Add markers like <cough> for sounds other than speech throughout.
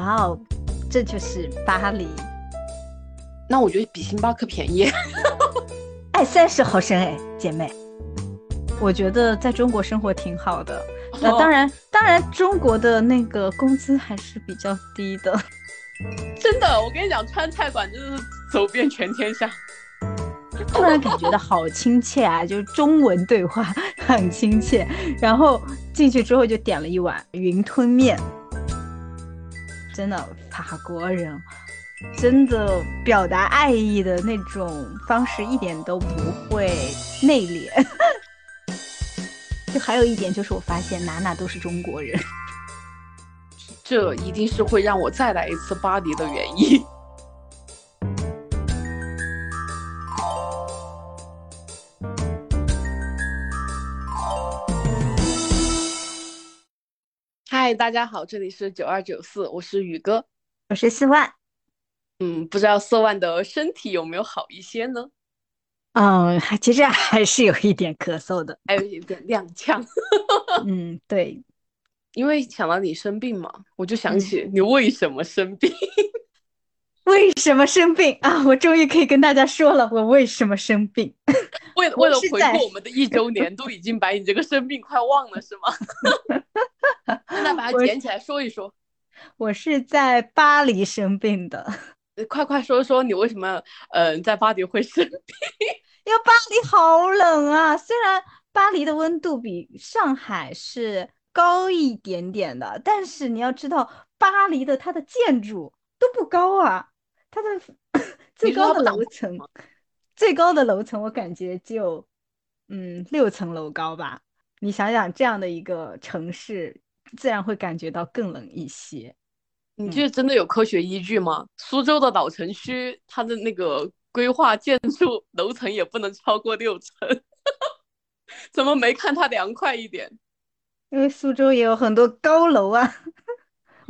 哇哦，这就是巴黎。那我觉得比星巴克便宜。<laughs> 哎，三十毫升哎，姐妹，我觉得在中国生活挺好的。那当然，当然，中国的那个工资还是比较低的。真的，我跟你讲，川菜馆真的是走遍全天下。突然感觉到好亲切啊，就是中文对话很亲切。然后进去之后就点了一碗云吞面，真的法国人真的表达爱意的那种方式一点都不会内敛。<laughs> 就还有一点就是我发现哪哪都是中国人，这一定是会让我再来一次巴黎的原因。嗨，大家好，这里是九二九四，我是宇哥，我是四万。嗯，不知道四万的身体有没有好一些呢？嗯，其实还是有一点咳嗽的，还有一点踉跄。<laughs> 嗯，对，因为想到你生病嘛，我就想起你为什么生病。为什么生病 <laughs> 啊？我终于可以跟大家说了，我为什么生病。为 <laughs> 为了回顾我们的一周年，都已经把你这个生病快忘了，是吗？<laughs> 现在把它捡起来说一说。我是在巴黎生病的，快快说说你为什么嗯在巴黎会生病？因为巴黎好冷啊！虽然巴黎的温度比上海是高一点点的，但是你要知道，巴黎的它的建筑都不高啊，它的 <laughs> 最高的楼层，最高的楼层我感觉就嗯六层楼高吧。你想想，这样的一个城市，自然会感觉到更冷一些。你这真的有科学依据吗？苏州的老城区，它的那个规划建筑楼层也不能超过六层，<laughs> 怎么没看它凉快一点？因为苏州也有很多高楼啊。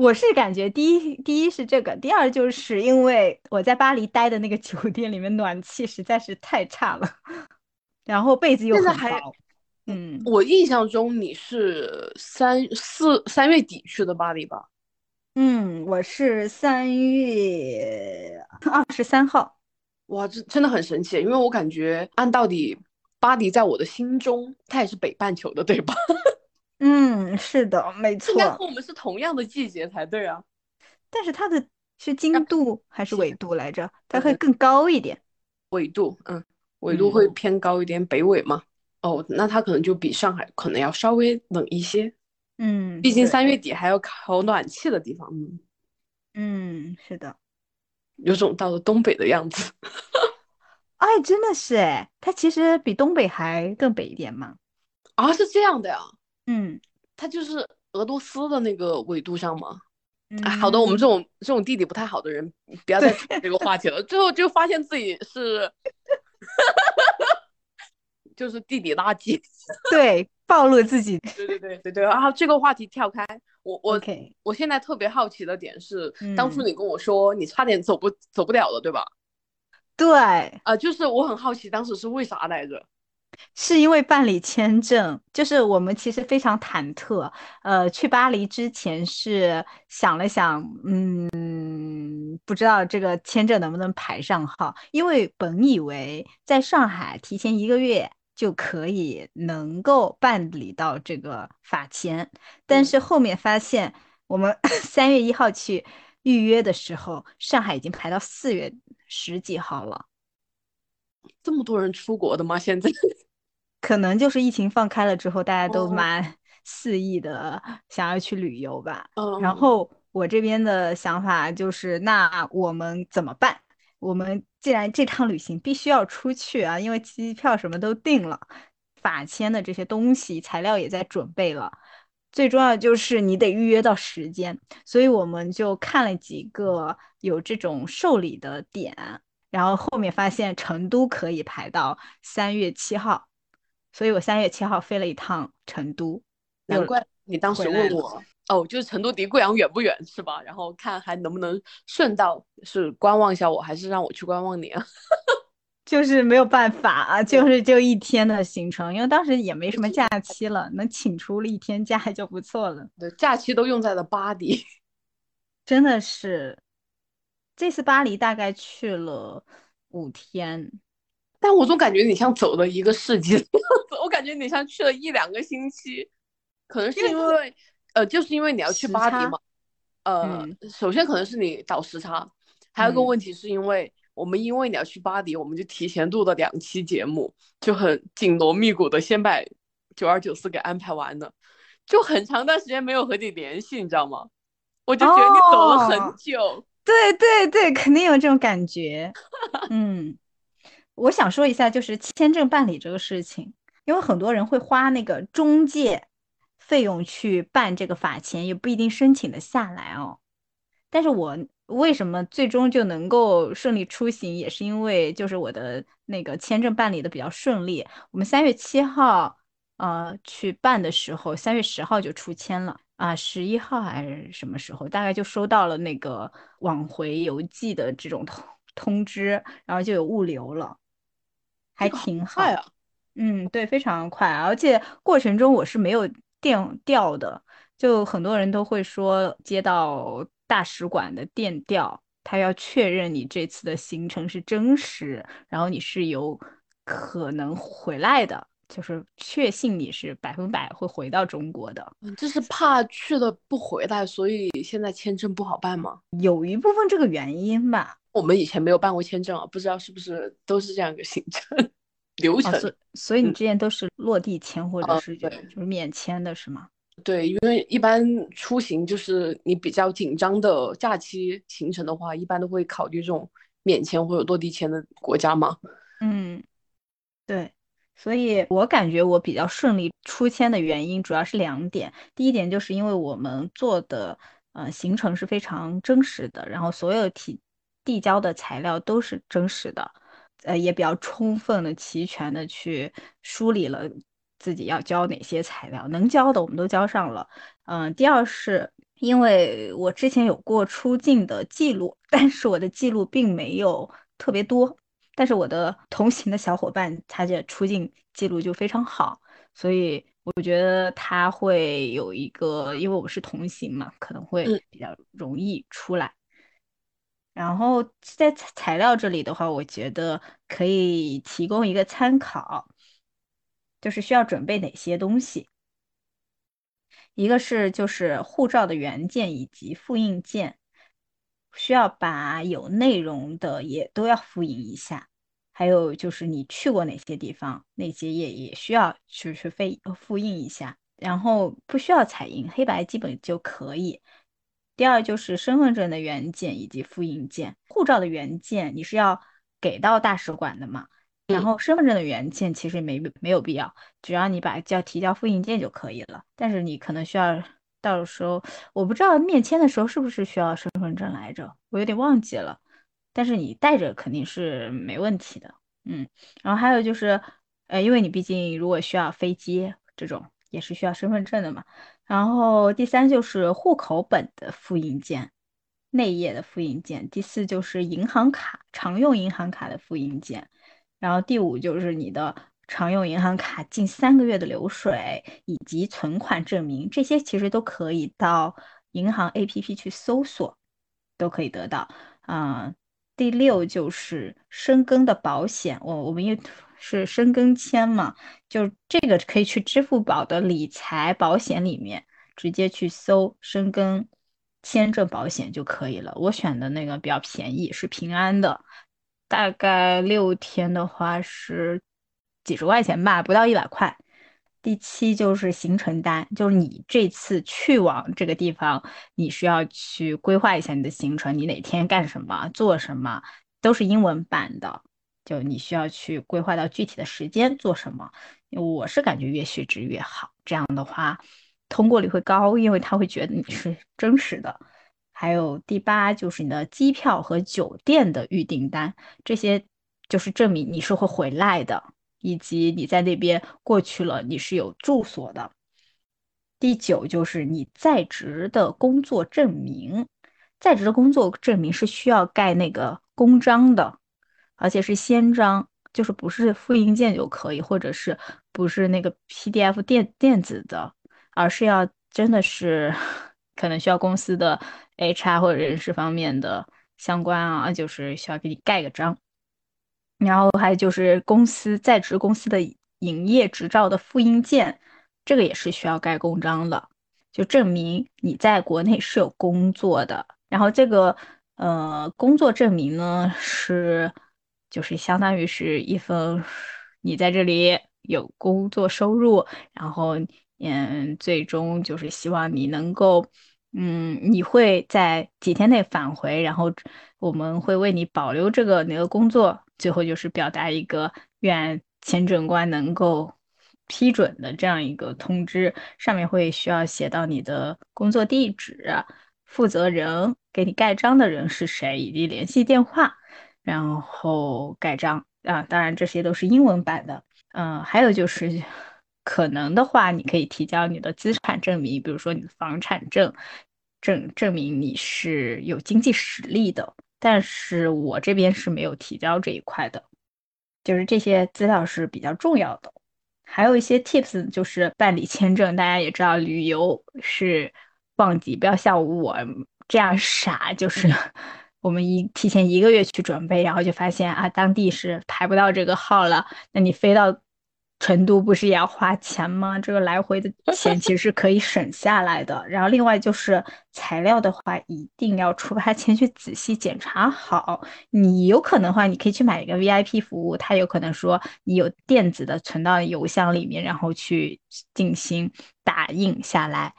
我是感觉，第一，第一是这个，第二就是因为我在巴黎待的那个酒店里面暖气实在是太差了，然后被子又很薄。嗯，我印象中你是三四三月底去的巴黎吧？嗯，我是三月二十三号。哇，这真的很神奇，因为我感觉按道理，巴黎在我的心中，它也是北半球的，对吧？嗯，是的，没错。应该和我们是同样的季节才对啊。但是它的是经度还是纬度来着？它会更高一点。纬度，嗯，纬度会偏高一点，北纬嘛。哦，那它可能就比上海可能要稍微冷一些，嗯，毕竟三月底还要烤暖气的地方，嗯，嗯，是的，有种到了东北的样子，<laughs> 哎，真的是哎，它其实比东北还更北一点嘛，啊，是这样的呀，嗯，它就是俄罗斯的那个纬度上吗？嗯，好的，我们这种这种地理不太好的人，不要再扯这个话题了，最后就发现自己是。<laughs> 就是地理垃圾，<laughs> 对，暴露自己。对对对对对然后！这个话题跳开，我我我现在特别好奇的点是，当初你跟我说你差点走不走不了了，对吧？对，啊，就是我很好奇当时是为啥来着？是因为办理签证，就是我们其实非常忐忑。呃，去巴黎之前是想了想，嗯，不知道这个签证能不能排上号，因为本以为在上海提前一个月。就可以能够办理到这个法签，但是后面发现我们 <laughs> 三月一号去预约的时候，上海已经排到四月十几号了。这么多人出国的吗？现在 <laughs> 可能就是疫情放开了之后，大家都蛮 <laughs> 肆意的想要去旅游吧。然后我这边的想法就是，那我们怎么办？我们既然这趟旅行必须要出去啊，因为机票什么都定了，法签的这些东西材料也在准备了，最重要就是你得预约到时间，所以我们就看了几个有这种受理的点，然后后面发现成都可以排到三月七号，所以我三月七号飞了一趟成都，难怪你当时问我。哦，就是成都离贵阳远不远是吧？然后看还能不能顺道是观望一下我，还是让我去观望你啊？<laughs> 就是没有办法啊，就是就一天的行程，因为当时也没什么假期了，能请出了一天假就不错了。对，假期都用在了巴黎。<laughs> 真的是，这次巴黎大概去了五天，但我总感觉你像走了一个世纪的样子，<laughs> 我感觉你像去了一两个星期，可能是因为呃，就是因为你要去巴黎嘛，呃，首先可能是你倒时差，还有个问题是因为。我们因为你要去巴黎，我们就提前录了两期节目，就很紧锣密鼓的先把九二九四给安排完了，就很长段时间没有和你联系，你知道吗？我就觉得你走了很久。对对对，肯定有这种感觉。嗯，我想说一下，就是签证办理这个事情，因为很多人会花那个中介费用去办这个法签，也不一定申请的下来哦。但是我。为什么最终就能够顺利出行，也是因为就是我的那个签证办理的比较顺利。我们三月七号呃去办的时候，三月十号就出签了啊，十一号还是什么时候，大概就收到了那个往回邮寄的这种通通知，然后就有物流了，还挺好啊。嗯，对，非常快，而且过程中我是没有电调的，就很多人都会说接到。大使馆的电调，他要确认你这次的行程是真实，然后你是有可能回来的，就是确信你是百分百会回到中国的。就是怕去了不回来，所以现在签证不好办吗？有一部分这个原因吧。我们以前没有办过签证啊，不知道是不是都是这样一个行程 <laughs> 流程。所所以你之前都是落地签或者是就是免签的是吗？对，因为一般出行就是你比较紧张的假期行程的话，一般都会考虑这种免签或者落地签的国家嘛。嗯，对，所以我感觉我比较顺利出签的原因主要是两点。第一点就是因为我们做的呃行程是非常真实的，然后所有提递交的材料都是真实的，呃，也比较充分的、齐全的去梳理了。自己要交哪些材料，能交的我们都交上了。嗯，第二是因为我之前有过出境的记录，但是我的记录并没有特别多，但是我的同行的小伙伴他的出境记录就非常好，所以我觉得他会有一个，因为我们是同行嘛，可能会比较容易出来。然后在材料这里的话，我觉得可以提供一个参考。就是需要准备哪些东西？一个是就是护照的原件以及复印件，需要把有内容的也都要复印一下。还有就是你去过哪些地方，那些页也需要去去复复印一下。然后不需要彩印，黑白基本就可以。第二就是身份证的原件以及复印件，护照的原件你是要给到大使馆的嘛？然后身份证的原件其实没没有必要，只要你把叫提交复印件就可以了。但是你可能需要到时候，我不知道面签的时候是不是需要身份证来着，我有点忘记了。但是你带着肯定是没问题的，嗯。然后还有就是，呃，因为你毕竟如果需要飞机这种，也是需要身份证的嘛。然后第三就是户口本的复印件，内页的复印件。第四就是银行卡，常用银行卡的复印件。然后第五就是你的常用银行卡近三个月的流水以及存款证明，这些其实都可以到银行 APP 去搜索，都可以得到。啊，第六就是深耕的保险，我我们也是深耕签嘛，就这个可以去支付宝的理财保险里面直接去搜深耕签证保险就可以了。我选的那个比较便宜，是平安的。大概六天的话是几十块钱吧，不到一百块。第七就是行程单，就是你这次去往这个地方，你需要去规划一下你的行程，你哪天干什么、做什么，都是英文版的。就你需要去规划到具体的时间做什么。我是感觉越细致越好，这样的话通过率会高，因为他会觉得你是真实的。还有第八就是你的机票和酒店的预订单，这些就是证明你是会回来的，以及你在那边过去了，你是有住所的。第九就是你在职的工作证明，在职的工作证明是需要盖那个公章的，而且是先章，就是不是复印件就可以，或者是不是那个 PDF 电电子的，而是要真的是可能需要公司的。HR 或者人事方面的相关啊，就是需要给你盖个章。然后还有就是公司在职公司的营业执照的复印件，这个也是需要盖公章的，就证明你在国内是有工作的。然后这个呃工作证明呢是就是相当于是一份你在这里有工作收入，然后嗯最终就是希望你能够。嗯，你会在几天内返回，然后我们会为你保留这个你的工作。最后就是表达一个愿签证官能够批准的这样一个通知，上面会需要写到你的工作地址、负责人、给你盖章的人是谁以及联系电话，然后盖章啊。当然这些都是英文版的。嗯，还有就是。可能的话，你可以提交你的资产证明，比如说你的房产证，证证明你是有经济实力的。但是我这边是没有提交这一块的，就是这些资料是比较重要的。还有一些 tips，就是办理签证，大家也知道，旅游是旺季，不要像我这样傻，就是 <laughs> 我们一提前一个月去准备，然后就发现啊，当地是排不到这个号了，那你飞到。成都不是也要花钱吗？这个来回的钱其实是可以省下来的。然后另外就是材料的话，一定要出发前去仔细检查好。你有可能的话，你可以去买一个 VIP 服务，他有可能说你有电子的存到邮箱里面，然后去进行打印下来。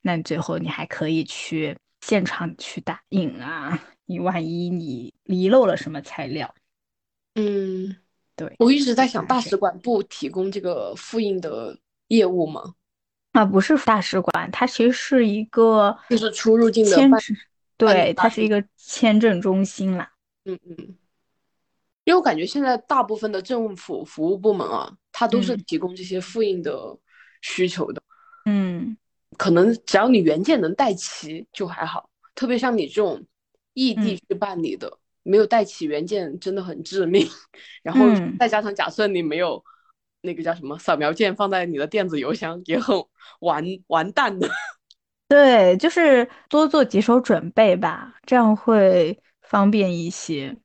那最后你还可以去现场去打印啊！你万一你遗漏了什么材料，嗯。对，我一直在想，大使馆不提供这个复印的业务吗？啊，不是大使馆，它其实是一个就是出入境的签证，对，它是一个签证中心啦。嗯嗯，因为我感觉现在大部分的政府服务部门啊，它都是提供这些复印的需求的。嗯，可能只要你原件能带齐就还好，特别像你这种异地去办理的。没有带起原件真的很致命，然后再加上假设你没有那个叫什么扫描件放在你的电子邮箱，也很完完蛋的。<laughs> 对，就是多做几手准备吧，这样会方便一些。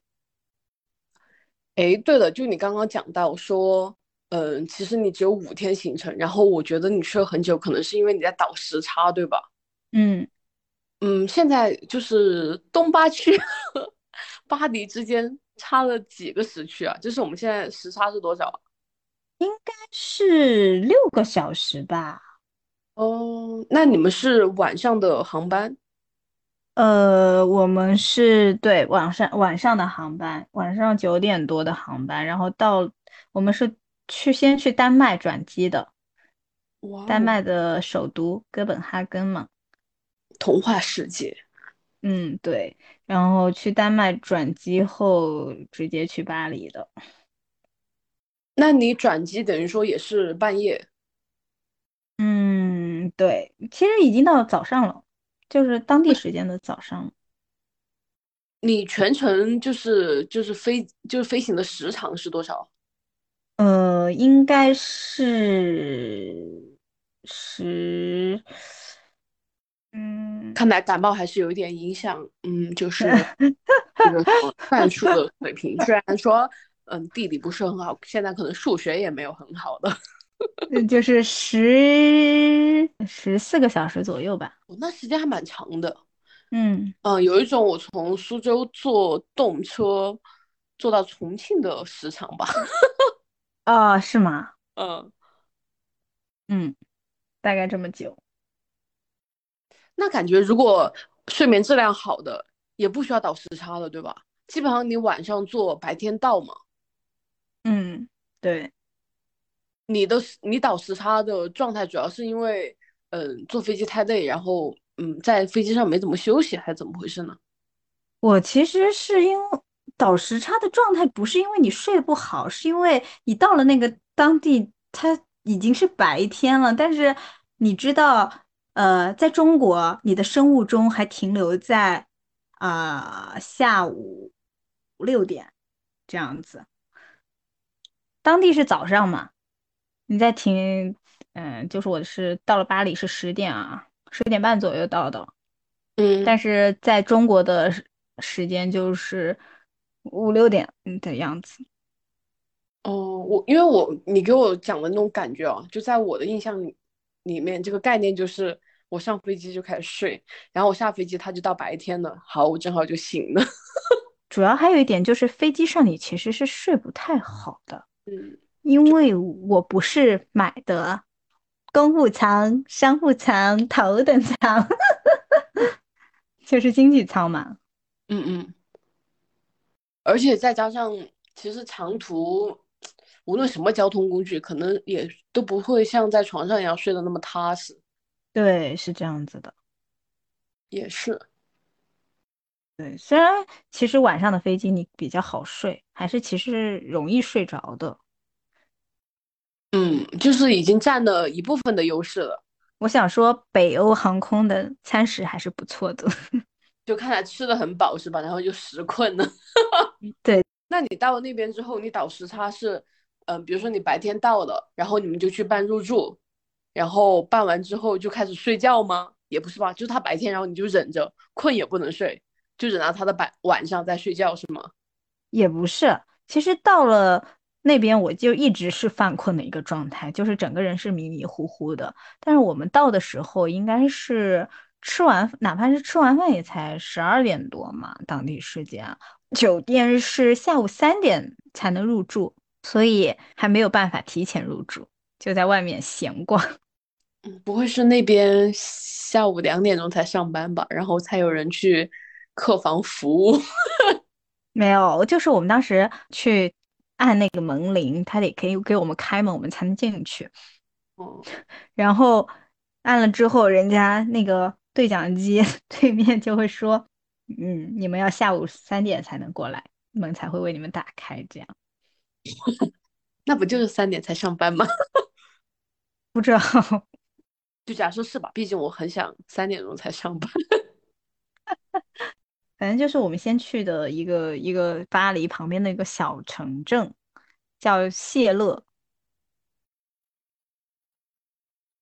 哎，对了，就你刚刚讲到说，嗯，其实你只有五天行程，然后我觉得你去了很久，可能是因为你在倒时差，对吧？嗯嗯，现在就是东八区。巴黎之间差了几个时区啊？就是我们现在时差是多少啊？应该是六个小时吧。哦，那你们是晚上的航班？呃，我们是对晚上晚上的航班，晚上九点多的航班，然后到我们是去先去丹麦转机的。哇！丹麦的首都哥本哈根嘛。童话世界。嗯，对。然后去丹麦转机后，直接去巴黎的。那你转机等于说也是半夜？嗯，对，其实已经到早上了，就是当地时间的早上。你全程就是就是飞就是飞行的时长是多少？呃，应该是十。嗯，看来感冒还是有一点影响。嗯，就是这个 <laughs> 算术的水平，虽然说嗯地理不是很好，现在可能数学也没有很好的。<laughs> 就是十十四个小时左右吧。那时间还蛮长的。嗯嗯，有一种我从苏州坐动车坐到重庆的时长吧。啊，<laughs> 是吗？嗯嗯，大概这么久。那感觉如果睡眠质量好的，也不需要倒时差了，对吧？基本上你晚上做，白天到嘛。嗯，对。你的你倒时差的状态，主要是因为嗯坐飞机太累，然后嗯在飞机上没怎么休息，还是怎么回事呢？我其实是因为倒时差的状态，不是因为你睡不好，是因为你到了那个当地，它已经是白天了，但是你知道。呃，在中国，你的生物钟还停留在啊下午六点这样子。当地是早上嘛？你在停，嗯，就是我是到了巴黎是十点啊，十点半左右到的。嗯，但是在中国的时间就是五六点的样子。哦，我因为我你给我讲的那种感觉啊，就在我的印象里里面，这个概念就是我上飞机就开始睡，然后我下飞机它就到白天了，好，我正好就醒了。<laughs> 主要还有一点就是飞机上你其实是睡不太好的，嗯，因为我不是买的公务舱、商务舱、头等舱，<laughs> 就是经济舱嘛。嗯嗯，而且再加上其实长途。无论什么交通工具，可能也都不会像在床上一样睡得那么踏实。对，是这样子的，也是。对，虽然其实晚上的飞机你比较好睡，还是其实容易睡着的。嗯，就是已经占了一部分的优势了。我想说，北欧航空的餐食还是不错的，<laughs> 就看来吃的很饱是吧？然后就食困了。<laughs> 对，那你到了那边之后，你倒时差是？嗯，比如说你白天到了，然后你们就去办入住，然后办完之后就开始睡觉吗？也不是吧，就是他白天，然后你就忍着困也不能睡，就忍到他的白晚上再睡觉是吗？也不是，其实到了那边我就一直是犯困的一个状态，就是整个人是迷迷糊糊的。但是我们到的时候应该是吃完，哪怕是吃完饭也才十二点多嘛，当地时间，酒店是下午三点才能入住。所以还没有办法提前入住，就在外面闲逛。<laughs> 嗯，不会是那边下午两点钟才上班吧？然后才有人去客房服务？<laughs> 没有，就是我们当时去按那个门铃，他得可以给我们开门，我们才能进去。哦，然后按了之后，人家那个对讲机 <laughs> 对面就会说：“嗯，你们要下午三点才能过来，门才会为你们打开。”这样。那不就是三点才上班吗？不知道，<laughs> 就假设是吧。毕竟我很想三点钟才上班。<laughs> 反正就是我们先去的一个一个巴黎旁边的一个小城镇，叫谢勒。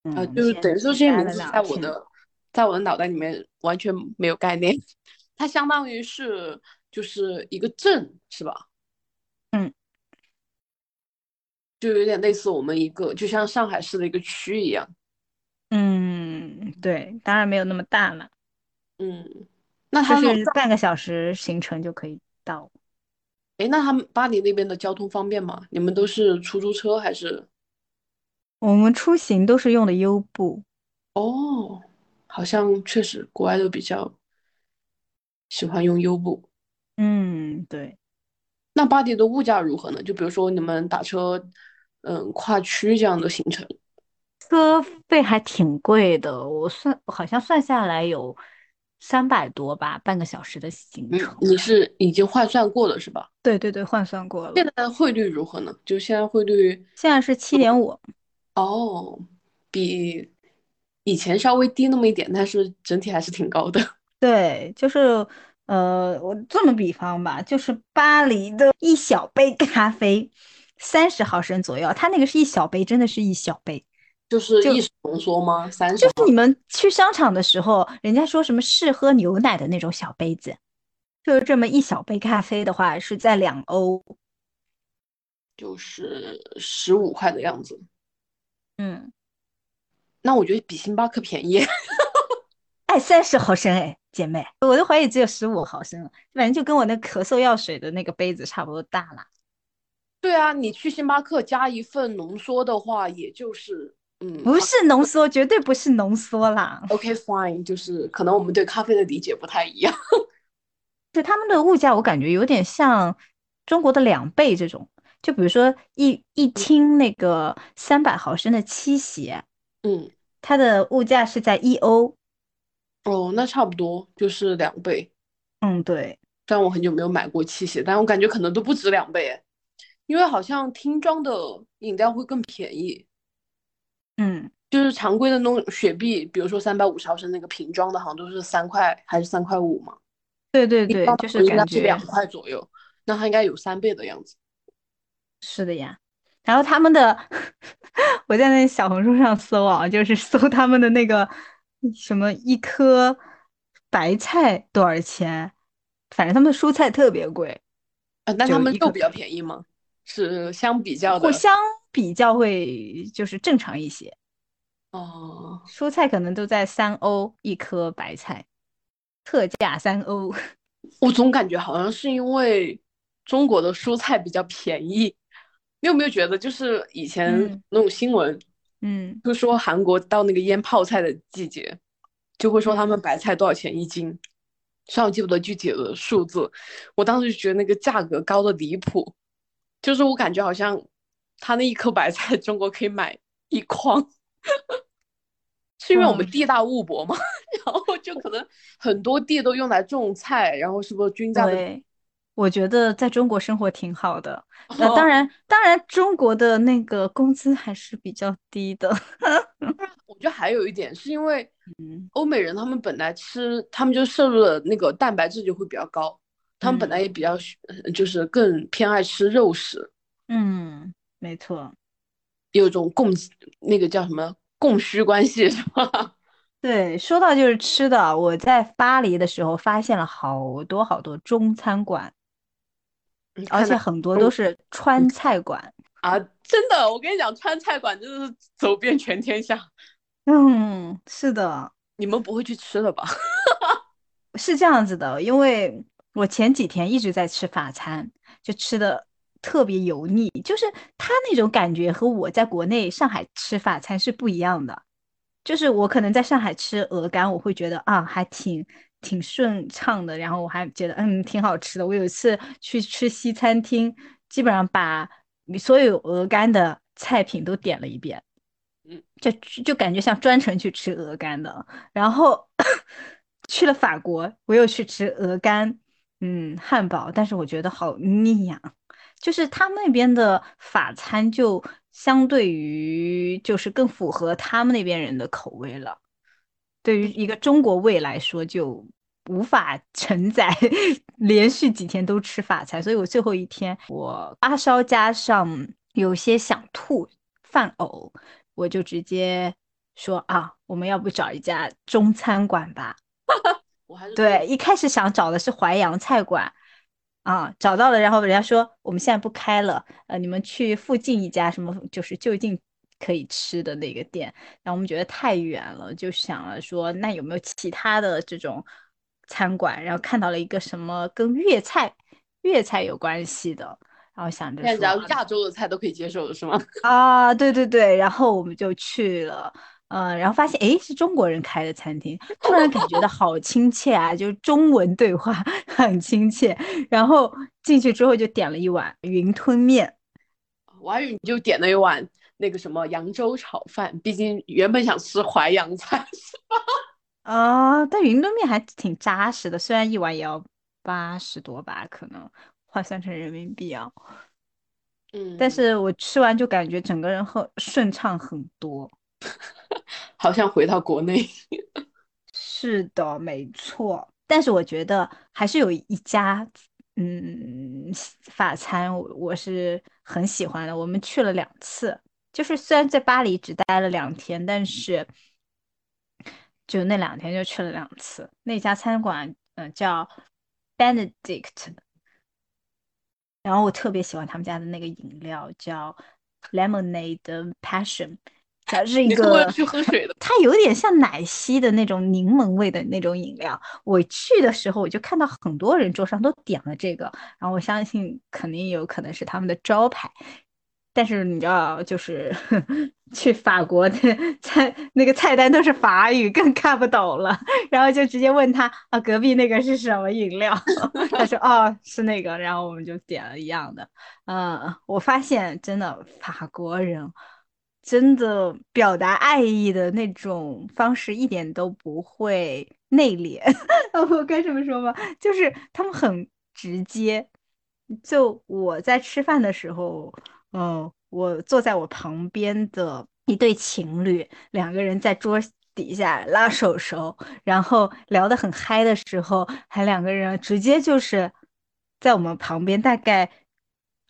啊，就是等于说这些名字在我的在我的脑袋里面完全没有概念。<laughs> 它相当于是就是一个镇，是吧？嗯。就有点类似我们一个，就像上海市的一个区一样。嗯，对，当然没有那么大了。嗯，那他是半个小时行程就可以到。哎，那他们巴黎那边的交通方便吗？你们都是出租车还是？我们出行都是用的优步。哦，好像确实国外都比较喜欢用优步。嗯，对。那巴黎的物价如何呢？就比如说你们打车。嗯，跨区这样的行程，车费还挺贵的。我算好像算下来有三百多吧，半个小时的行程。你是已经换算过了是吧？对对对，换算过了。现在的汇率如何呢？就现在汇率，现在是七点五。哦，比以前稍微低那么一点，但是整体还是挺高的。<laughs> 对，就是呃，我这么比方吧，就是巴黎的一小杯咖啡。三十毫升左右，它那个是一小杯，真的是一小杯，就是意式浓缩吗？三十，就是你们去商场的时候，人家说什么试喝牛奶的那种小杯子，就是这么一小杯咖啡的话是在两欧，就是十五块的样子。嗯，那我觉得比星巴克便宜。哎，三十毫升哎，姐妹，我都怀疑只有十五毫升了，反正就跟我那咳嗽药水的那个杯子差不多大了。对啊，你去星巴克加一份浓缩的话，也就是嗯，不是浓缩，绝对不是浓缩啦。OK fine，就是可能我们对咖啡的理解不太一样。<laughs> 对他们的物价，我感觉有点像中国的两倍这种。就比如说一一听那个三百毫升的七喜，嗯，它的物价是在一欧。哦，那差不多就是两倍。嗯，对。虽然我很久没有买过七喜，但我感觉可能都不止两倍。因为好像听装的饮料会更便宜，嗯，就是常规的那种雪碧，比如说三百五十毫升那个瓶装的，好像都是三块还是三块五嘛？对对对，就是感觉两块左右，那它应该有三倍的样子。是的呀，然后他们的，<laughs> 我在那小红书上搜啊，就是搜他们的那个什么一颗白菜多少钱？反正他们蔬菜特别贵。啊，那他们肉比较便宜吗？是相比较的，相比较会就是正常一些。哦，蔬菜可能都在三欧一颗白菜，特价三欧。<laughs> 我总感觉好像是因为中国的蔬菜比较便宜。你有没有觉得，就是以前那种新闻，嗯，就说韩国到那个腌泡菜的季节，就会说他们白菜多少钱一斤？虽然我记不得具体的数字，我当时就觉得那个价格高的离谱。就是我感觉好像他那一颗白菜，<laughs> 中国可以买一筐，是因为我们地大物博吗？然后就可能很多地都用来种菜，然后是不是均价？对，我觉得在中国生活挺好的。那当然，当然中国的那个工资还是比较低的。<laughs> 我觉得还有一点是因为，欧美人他们本来吃，他们就摄入的那个蛋白质就会比较高。他们本来也比较，就是更偏爱吃肉食。嗯，没错，有一种供那个叫什么供需关系 <laughs> 是吧？对，说到就是吃的，我在巴黎的时候发现了好多好多中餐馆，而且很多都是川菜馆啊！真的，我跟你讲，川菜馆真的是走遍全天下。嗯，是的，你们不会去吃了吧？<laughs> 是这样子的，因为。我前几天一直在吃法餐，就吃的特别油腻，就是它那种感觉和我在国内上海吃法餐是不一样的。就是我可能在上海吃鹅肝，我会觉得啊，还挺挺顺畅的，然后我还觉得嗯挺好吃的。我有一次去吃西餐厅，基本上把所有鹅肝的菜品都点了一遍，嗯，就就感觉像专程去吃鹅肝的。然后 <coughs> 去了法国，我又去吃鹅肝。嗯，汉堡，但是我觉得好腻呀。就是他们那边的法餐，就相对于就是更符合他们那边人的口味了。对于一个中国胃来说，就无法 <laughs> 承载连续几天都吃法餐。所以我最后一天，我发烧加上有些想吐、犯呕，我就直接说啊，我们要不找一家中餐馆吧。<laughs> 对，一开始想找的是淮扬菜馆，啊，找到了，然后人家说我们现在不开了，呃，你们去附近一家什么，就是就近可以吃的那个店，然后我们觉得太远了，就想了说那有没有其他的这种餐馆，然后看到了一个什么跟粤菜粤菜有关系的，然后想着说，只要亚洲的菜都可以接受的是吗？啊，对对对，然后我们就去了。嗯，然后发现哎是中国人开的餐厅，<laughs> 突然感觉到好亲切啊，就是中文对话 <laughs> 很亲切。然后进去之后就点了一碗云吞面，我还以为你就点了一碗那个什么扬州炒饭，毕竟原本想吃淮扬菜 <laughs> 是吧？啊，但云吞面还挺扎实的，虽然一碗也要八十多吧，可能换算成人民币啊。嗯，但是我吃完就感觉整个人很顺畅很多。<laughs> 好像回到国内，<laughs> 是的，没错。但是我觉得还是有一家，嗯，法餐我我是很喜欢的。我们去了两次，就是虽然在巴黎只待了两天，但是就那两天就去了两次。那家餐馆，嗯，叫 Benedict，然后我特别喜欢他们家的那个饮料，叫 Lemonade Passion。它是一个去喝水的，它有点像奶昔的那种柠檬味的那种饮料。我去的时候，我就看到很多人桌上都点了这个，然后我相信肯定有可能是他们的招牌。但是你知道，就是 <laughs> 去法国的菜，那个菜单都是法语，更看不懂了。然后就直接问他啊，隔壁那个是什么饮料？<laughs> 他说哦，是那个。然后我们就点了一样的。嗯，我发现真的法国人。真的表达爱意的那种方式一点都不会内敛，<laughs> 我该这么说吗？就是他们很直接。就我在吃饭的时候，嗯，我坐在我旁边的一对情侣，两个人在桌底下拉手手，然后聊得很嗨的时候，还两个人直接就是在我们旁边大概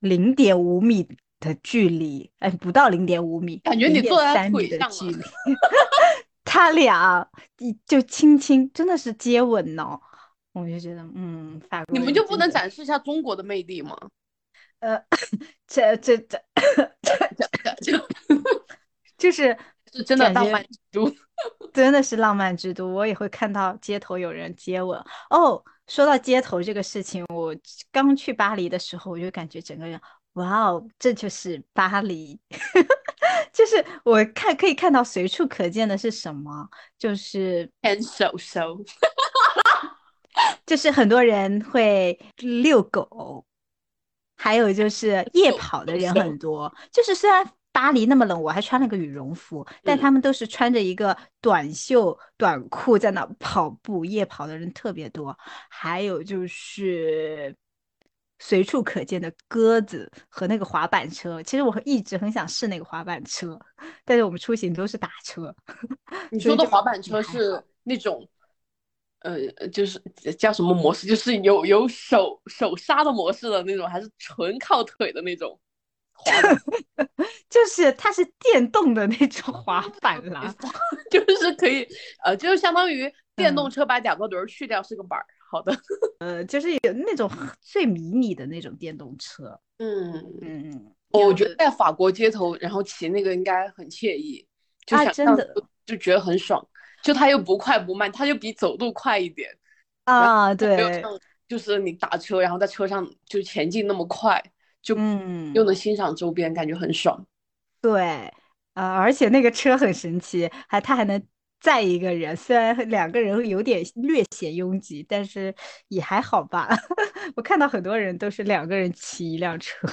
零点五米。的距离，哎，不到零点五米，感觉你坐在三米的距离，<laughs> 他俩就亲亲，真的是接吻呢。我就觉得，嗯，法国你们就不能展示一下中国的魅力吗？<laughs> 呃，这这这这这，就是是真的浪漫之都，<laughs> 真的是浪漫之都。我也会看到街头有人接吻哦。说到街头这个事情，我刚去巴黎的时候，我就感觉整个人，哇哦，这就是巴黎，<laughs> 就是我看可以看到随处可见的是什么，就是牵手手，<laughs> 就是很多人会遛狗。还有就是夜跑的人很多，就是虽然巴黎那么冷，我还穿了个羽绒服，但他们都是穿着一个短袖短裤在那跑步，夜跑的人特别多。还有就是随处可见的鸽子和那个滑板车，其实我一直很想试那个滑板车，但是我们出行都是打车。你说的滑板车是那种？呃，就是叫什么模式？就是有有手手刹的模式的那种，还是纯靠腿的那种？<laughs> 就是它是电动的那种滑板啦，<laughs> 就是可以呃，就是相当于电动车把两个轮去掉是个板儿。好的，<laughs> 呃，就是有那种最迷你的那种电动车。嗯嗯嗯，我觉得在法国街头，然后骑那个应该很惬意，就想真的就觉得很爽。就它又不快不慢，它就比走路快一点啊，对，就是你打车，然后在车上就前进那么快，就嗯，又能欣赏周边，感觉很爽。对，呃，而且那个车很神奇，还它还能载一个人，虽然两个人有点略显拥挤，但是也还好吧。<laughs> 我看到很多人都是两个人骑一辆车，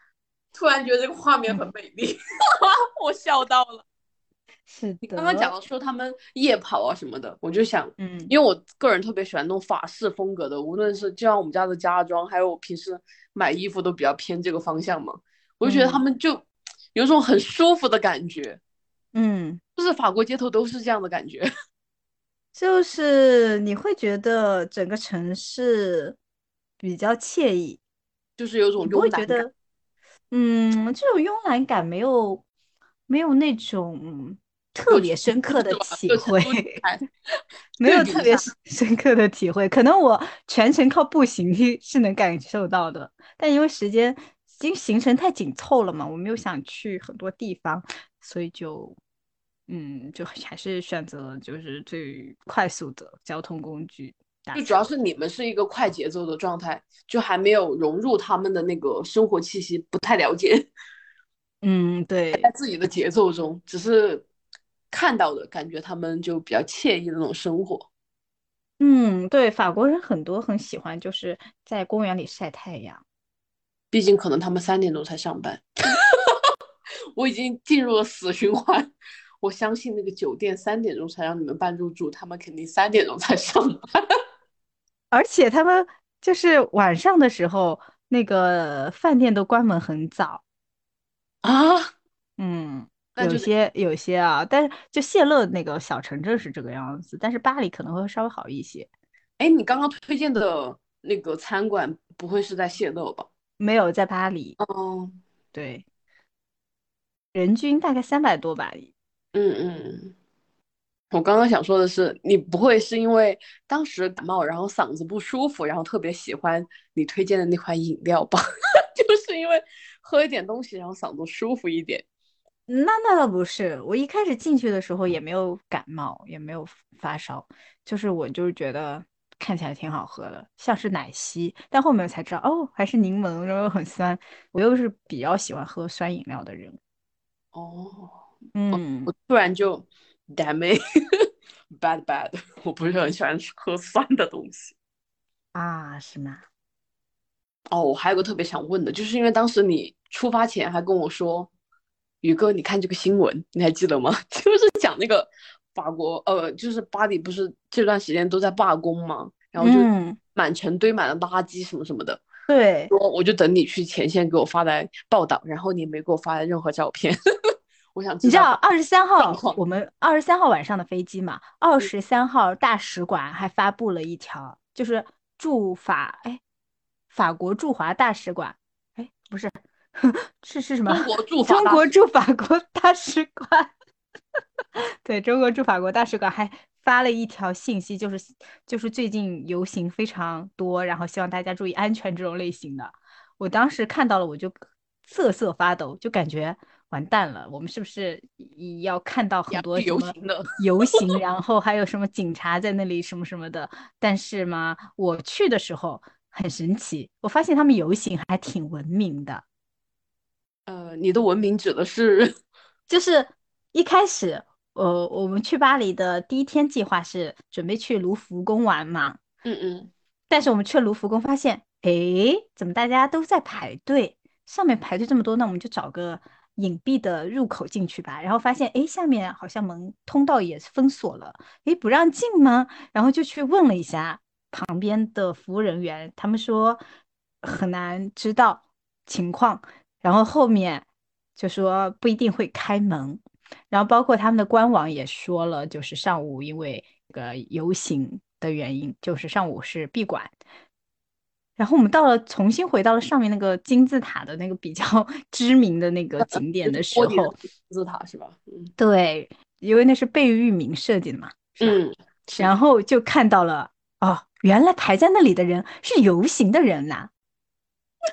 <laughs> 突然觉得这个画面很美丽，<laughs> 我笑到了。是你刚刚讲的说他们夜跑啊什么的，我就想，嗯，因为我个人特别喜欢那种法式风格的，无论是就像我们家的家装，还有我平时买衣服都比较偏这个方向嘛，我就觉得他们就有种很舒服的感觉，嗯，就是法国街头都是这样的感觉，<laughs> 就是你会觉得整个城市比较惬意，就是有种慵懒感，嗯，这种慵懒感没有没有那种。特别深刻的体会，<laughs> 没有特别深刻的体会，可能我全程靠步行 <laughs> 是能感受到的，但因为时间因为行程太紧凑了嘛，我没有想去很多地方，所以就嗯，就还是选择就是最快速的交通工具。就主要是你们是一个快节奏的状态，就还没有融入他们的那个生活气息，不太了解。<laughs> 嗯，对，在自己的节奏中，只是。看到的感觉，他们就比较惬意的那种生活。嗯，对，法国人很多很喜欢，就是在公园里晒太阳。毕竟可能他们三点钟才上班。<laughs> 我已经进入了死循环。我相信那个酒店三点钟才让你们办入住，他们肯定三点钟才上班。<laughs> 而且他们就是晚上的时候，那个饭店都关门很早。啊，嗯。有些有些啊，但是就谢勒那个小城镇是这个样子，但是巴黎可能会稍微好一些。哎，你刚刚推荐的那个餐馆不会是在谢勒吧？没有，在巴黎。哦，对，人均大概三百多吧。嗯嗯。我刚刚想说的是，你不会是因为当时感冒，然后嗓子不舒服，然后特别喜欢你推荐的那款饮料吧？<laughs> 就是因为喝一点东西，然后嗓子舒服一点。那那倒不是，我一开始进去的时候也没有感冒，也没有发烧，就是我就是觉得看起来挺好喝的，像是奶昔，但后面才知道哦，还是柠檬，然后很酸。我又是比较喜欢喝酸饮料的人。哦，嗯，我突然就 damn <laughs> bad bad，<laughs> 我不是很喜欢喝酸的东西啊，是吗？哦，我还有个特别想问的，就是因为当时你出发前还跟我说。宇哥，你看这个新闻，你还记得吗？<laughs> 就是讲那个法国，呃，就是巴黎，不是这段时间都在罢工吗？然后就满城堆满了垃圾什么什么的。<laughs> 对，说我就等你去前线给我发来报道，然后你没给我发来任何照片。<laughs> 我想知你知道二十三号我们二十三号晚上的飞机嘛？二十三号大使馆还发布了一条，就是驻法哎，法国驻华大使馆哎，不是。<laughs> 是是什么？中国驻中国驻法国大使馆。对，对中国驻法国大使馆还发了一条信息，就是就是最近游行非常多，然后希望大家注意安全这种类型的。我当时看到了，我就瑟瑟发抖，就感觉完蛋了，我们是不是要看到很多游行的游行，<laughs> 然后还有什么警察在那里什么什么的？但是嘛，我去的时候很神奇，我发现他们游行还挺文明的。呃，你的文明指的是，<laughs> 就是一开始，呃，我们去巴黎的第一天计划是准备去卢浮宫玩嘛，嗯嗯，但是我们去了卢浮宫，发现，哎，怎么大家都在排队？上面排队这么多，那我们就找个隐蔽的入口进去吧。然后发现，哎，下面好像门通道也封锁了，哎，不让进吗？然后就去问了一下旁边的服务人员，他们说很难知道情况。然后后面就说不一定会开门，然后包括他们的官网也说了，就是上午因为这个游行的原因，就是上午是闭馆。然后我们到了，重新回到了上面那个金字塔的那个比较 <laughs> 知名的那个 <laughs> 景点的时候，金字塔是吧？嗯，对，因为那是贝聿铭设计的嘛，嗯，然后就看到了，哦，原来排在那里的人是游行的人呐，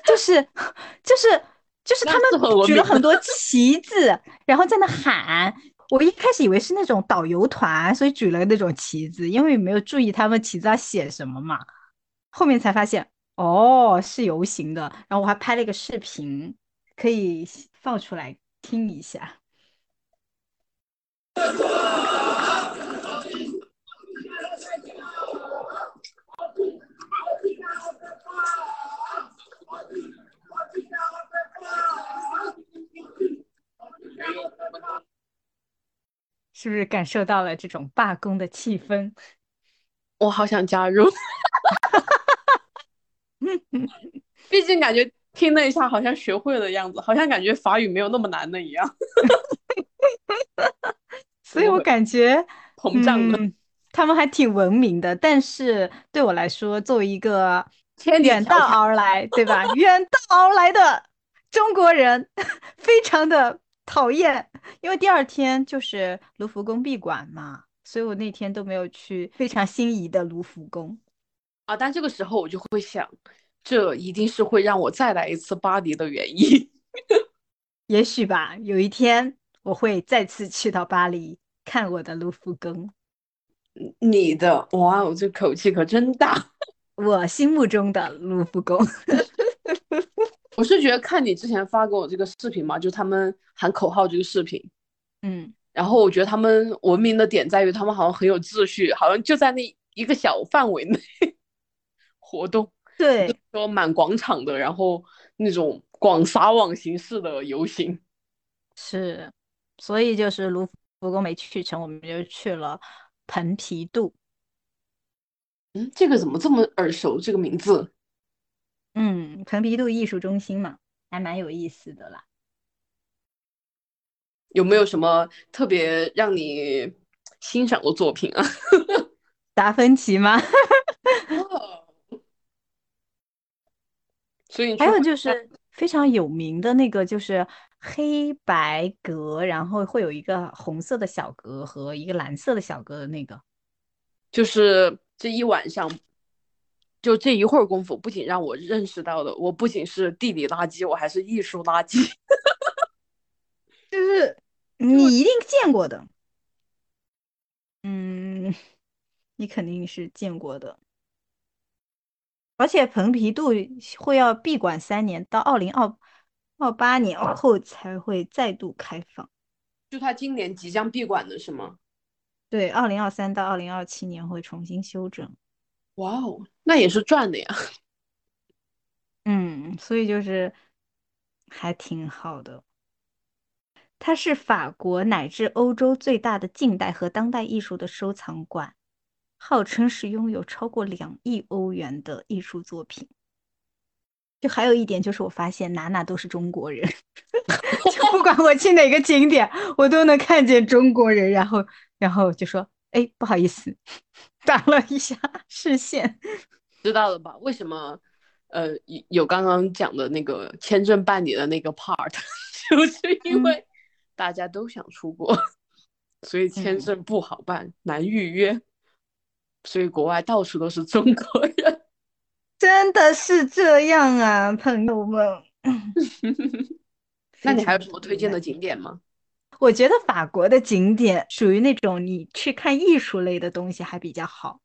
就是 <laughs> 就是。就是他们举了很多旗子，然后在那喊。我一开始以为是那种导游团，所以举了那种旗子，因为没有注意他们旗子上写什么嘛。后面才发现，哦，是游行的。然后我还拍了一个视频，可以放出来听一下。是不是感受到了这种罢工的气氛？我好想加入，毕竟感觉听了一下，好像学会了样子，好像感觉法语没有那么难的一样。<laughs> 所以我感觉膨胀了，他们还挺文明的。但是对我来说，作为一个远道而来，对吧？远道而来的中国人，<laughs> 非常的。讨厌，因为第二天就是卢浮宫闭馆嘛，所以我那天都没有去非常心仪的卢浮宫啊。但这个时候我就会想，这一定是会让我再来一次巴黎的原因。<laughs> 也许吧，有一天我会再次去到巴黎看我的卢浮宫。你的哇，哦这口气可真大。<laughs> 我心目中的卢浮宫。<laughs> 我是觉得看你之前发给我这个视频嘛，就他们喊口号这个视频，嗯，然后我觉得他们文明的点在于他们好像很有秩序，好像就在那一个小范围内 <laughs> 活动，对，说满广场的，然后那种广撒网形式的游行，是，所以就是卢浮宫没去成，我们就去了蓬皮杜，嗯，这个怎么这么耳熟？这个名字。嗯，蓬皮杜艺术中心嘛，还蛮有意思的啦。有没有什么特别让你欣赏的作品啊？<laughs> 达芬奇吗？所以还有就是非常有名的那个，就是黑白格，然后会有一个红色的小格和一个蓝色的小格的那个，就是这一晚上。就这一会儿功夫，不仅让我认识到的，我不仅是地理垃圾，我还是艺术垃圾。<laughs> 就是你一定见过的，嗯，你肯定是见过的。而且蓬皮杜会要闭馆三年，到二零二二八年后才会再度开放。就他今年即将闭馆的是吗？对，二零二三到二零二七年会重新修整。哇哦，那也是赚的呀。<laughs> 嗯，所以就是还挺好的。它是法国乃至欧洲最大的近代和当代艺术的收藏馆，号称是拥有超过两亿欧元的艺术作品。就还有一点就是，我发现哪哪都是中国人，<laughs> 就不管我去哪个景点，我都能看见中国人。然后，然后就说：“哎，不好意思。<laughs> ”打了一下视线，<laughs> 知道了吧？为什么？呃，有刚刚讲的那个签证办理的那个 part，<laughs> 就是因为大家都想出国。所以签证不好办，难预约，所以国外到处都是中国人，真的是这样啊，朋友们。那你还有什么推荐的景点吗？我觉得法国的景点属于那种你去看艺术类的东西还比较好。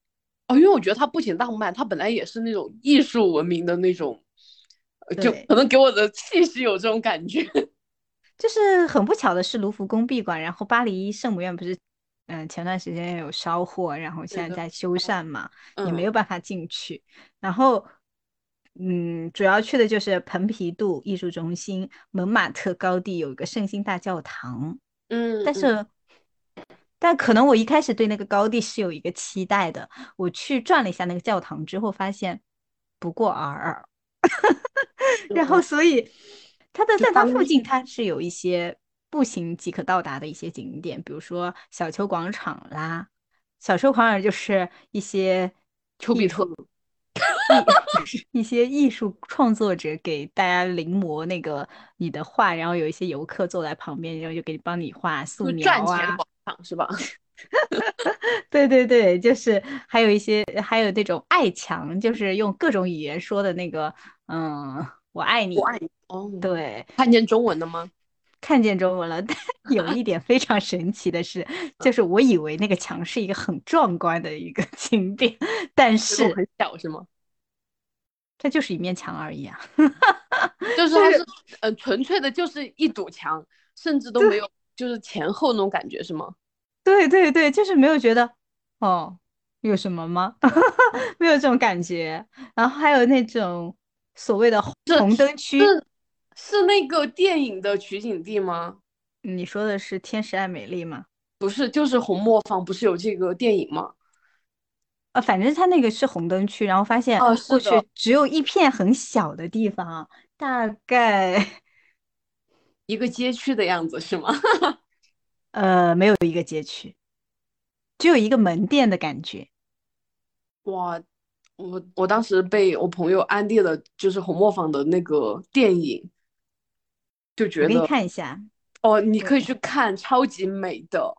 哦，因为我觉得它不仅浪漫，它本来也是那种艺术文明的那种，就可能给我的气息有这种感觉。<laughs> 就是很不巧的是，卢浮宫闭馆，然后巴黎圣母院不是，嗯，前段时间有烧火，然后现在在修缮嘛，也没有办法进去。然后，嗯，主要去的就是蓬皮杜艺术中心、蒙马特高地有一个圣心大教堂，嗯，但是。但可能我一开始对那个高地是有一个期待的，我去转了一下那个教堂之后，发现不过尔尔。<laughs> 然后所以它的在它附近，它是有一些步行即可到达的一些景点，比如说小丘广场啦。小丘广场就是一些丘比特，<laughs> 一些艺术创作者给大家临摹那个你的画，然后有一些游客坐在旁边，然后就给你帮你画素描啊。是吧？<laughs> 对对对，就是还有一些，还有那种爱墙，就是用各种语言说的那个，嗯，我爱你，我爱你。哦，对，看见中文了吗？看见中文了，但 <laughs> 有一点非常神奇的是，就是我以为那个墙是一个很壮观的一个景点，但是很小，是吗？它就是一面墙而已啊，<laughs> 就是它是，呃，纯粹的就是一堵墙，甚至都没有。就是前后那种感觉是吗？对对对，就是没有觉得哦，有什么吗？<laughs> 没有这种感觉。然后还有那种所谓的红灯区，是是那个电影的取景地吗？你说的是《天使爱美丽》吗？不是，就是红磨坊不是有这个电影吗？啊，反正他那个是红灯区，然后发现过去只有一片很小的地方，大概。一个街区的样子是吗？<laughs> 呃，没有一个街区，只有一个门店的感觉。哇，我我当时被我朋友安利了，就是红磨坊的那个电影，就觉得。我给你看一下。哦，你可以去看，超级美的。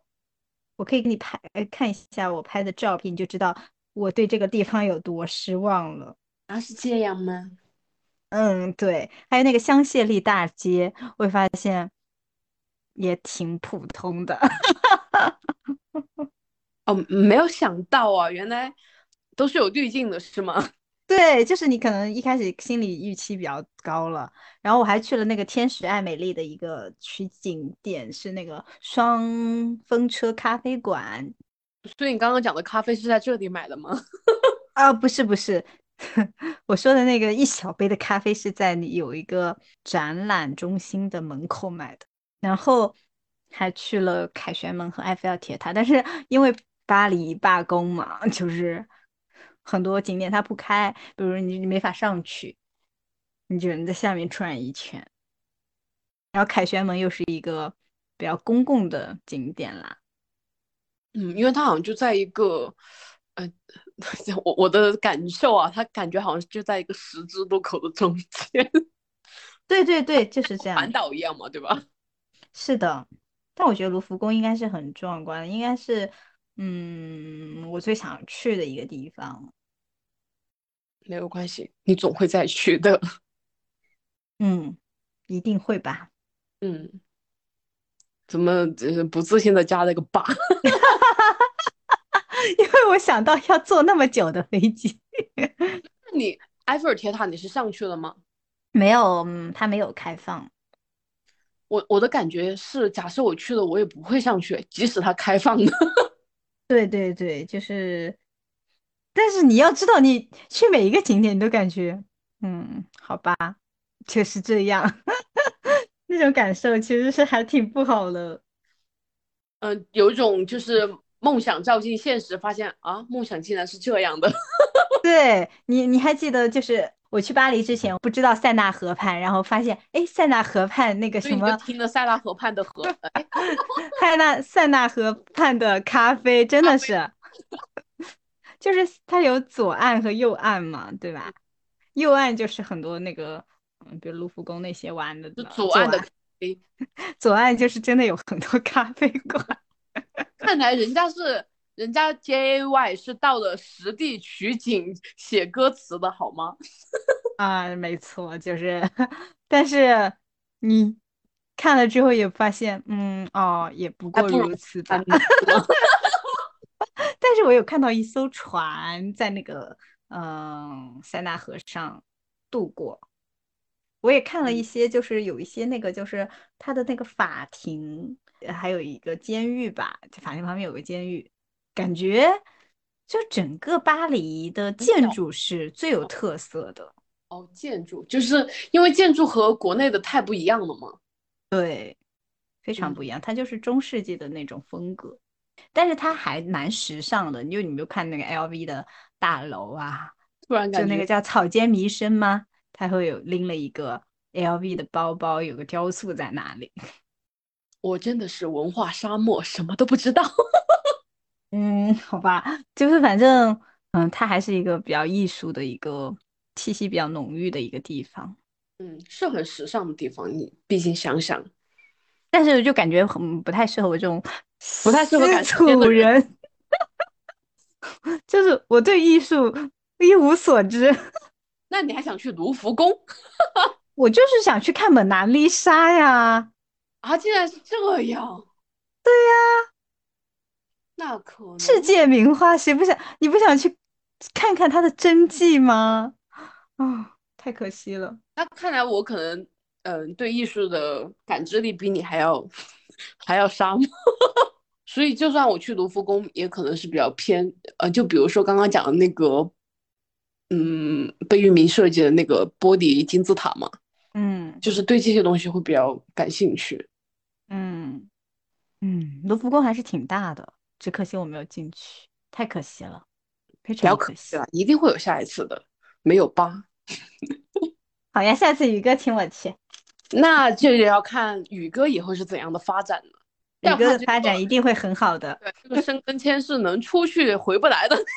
我可以给你拍看一下我拍的照片，你就知道我对这个地方有多失望了。啊，是这样吗？嗯，对，还有那个香榭丽大街，我会发现也挺普通的。<laughs> 哦，没有想到啊，原来都是有滤镜的，是吗？<laughs> 对，就是你可能一开始心理预期比较高了。然后我还去了那个天使爱美丽的一个取景点，是那个双风车咖啡馆。所以你刚刚讲的咖啡是在这里买的吗？<laughs> 啊，不是，不是。<laughs> 我说的那个一小杯的咖啡是在你有一个展览中心的门口买的，然后还去了凯旋门和埃菲尔铁塔，但是因为巴黎罢工嘛，就是很多景点它不开，比如你你没法上去，你只能在下面转一圈。然后凯旋门又是一个比较公共的景点啦，嗯，因为他好像就在一个。嗯，<laughs> 我我的感受啊，他感觉好像就在一个十字路口的中间。对对对，就是这样，环岛一样嘛，对吧？<laughs> 是的，但我觉得卢浮宫应该是很壮观，应该是嗯，我最想去的一个地方。没有关系，你总会再去的。<laughs> 嗯，一定会吧。嗯，怎么不自信的加了个八？<laughs> 因为我想到要坐那么久的飞机，<laughs> 那你埃菲尔铁塔你是上去了吗？没有，嗯，它没有开放。我我的感觉是，假设我去了，我也不会上去，即使它开放的。<laughs> 对对对，就是，但是你要知道，你去每一个景点，你都感觉，嗯，好吧，就是这样，那种感受其实是还挺不好的。嗯，有一种就是。梦想照进现实，发现啊，梦想竟然是这样的。<laughs> 对你，你还记得，就是我去巴黎之前，不知道塞纳河畔，然后发现，哎，塞纳河畔那个什么，听了塞纳河畔的河，<laughs> 塞纳塞纳河畔的咖啡真的是，<laughs> 就是它有左岸和右岸嘛，对吧？右岸就是很多那个，嗯，比如卢浮宫那些玩的。就左岸的咖啡，左岸就是真的有很多咖啡馆。<laughs> 看来人家是人家 J A Y 是到了实地取景写歌词的好吗？<laughs> 啊，没错，就是，但是你看了之后也发现，嗯，哦，也不过如此吧。<laughs> 但是我有看到一艘船在那个嗯塞纳河上渡过，我也看了一些，就是有一些那个就是他的那个法庭，还有一个监狱吧，法庭旁边有个监狱，感觉就整个巴黎的建筑是最有特色的。哦，建筑就是因为建筑和国内的太不一样了嘛。对，非常不一样，它就是中世纪的那种风格。但是它还蛮时尚的，就你没有看那个 LV 的大楼啊，突然就那个叫草间弥生吗？他会有拎了一个 LV 的包包，有个雕塑在那里。<laughs> 我真的是文化沙漠，什么都不知道。<laughs> 嗯，好吧，就是反正嗯，它还是一个比较艺术的一个气息比较浓郁的一个地方。嗯，是很时尚的地方，你毕竟想想。但是就感觉很不太适合我这种。<laughs> 不太适合感土人，就是我对艺术一无所知。那你还想去卢浮宫？<laughs> 我就是想去看蒙娜丽莎呀！啊，竟然是这样！对呀，那可能世界名画，谁不想？你不想去看看它的真迹吗？啊，太可惜了。那看来我可能，嗯，对艺术的感知力比你还要还要沙漠。<laughs> 所以，就算我去卢浮宫，也可能是比较偏，呃，就比如说刚刚讲的那个，嗯，贝聿铭设计的那个玻璃金字塔嘛，嗯，就是对这些东西会比较感兴趣，嗯嗯，卢浮宫还是挺大的，只可惜我没有进去，太可惜了，非常可惜了，一定会有下一次的，没有吧？<laughs> 好呀，下次宇哥请我去，那就要看宇哥以后是怎样的发展了。宇哥的发展一定会很好的。对，这个申根签是能出去回不来的那种，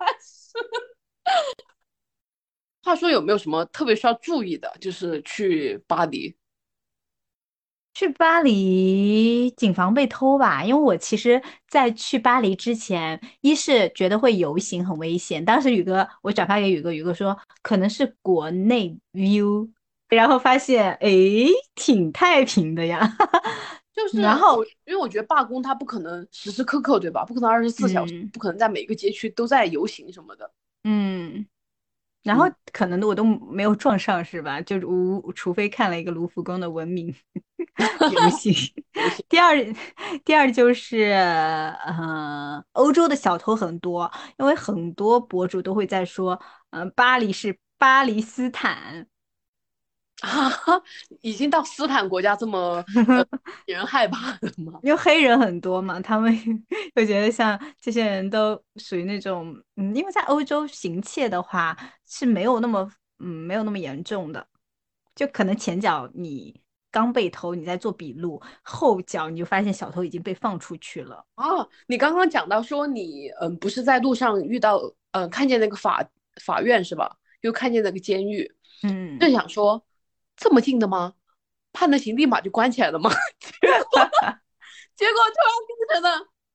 还是？<laughs> 话说有没有什么特别需要注意的？就是去巴黎，去巴黎谨防被偷吧。因为我其实，在去巴黎之前，一是觉得会游行很危险。当时宇哥，我转发给宇哥，宇哥说可能是国内 view，然后发现哎，挺太平的呀。<laughs> 就是，然后因为我觉得罢工它不可能时时刻刻，对吧？不可能二十四小时，不可能在每个街区都在游行什么的。嗯，然后可能我都没有撞上，是吧？就是无，除非看了一个卢浮宫的文明 <laughs> 游行。<laughs> 第二，第二就是，呃，欧洲的小偷很多，因为很多博主都会在说，嗯，巴黎是巴黎斯坦。啊，<laughs> 已经到斯坦国家这么 <laughs> 引人害怕的吗？因为黑人很多嘛，他们 <laughs> 会觉得像这些人都属于那种，嗯，因为在欧洲行窃的话是没有那么，嗯，没有那么严重的，就可能前脚你刚被偷，你在做笔录，后脚你就发现小偷已经被放出去了。哦，你刚刚讲到说你，嗯，不是在路上遇到，嗯，看见那个法法院是吧？又看见那个监狱，嗯，正想说。这么近的吗？判了刑立马就关起来了吗？<laughs> 结果结果突然变成了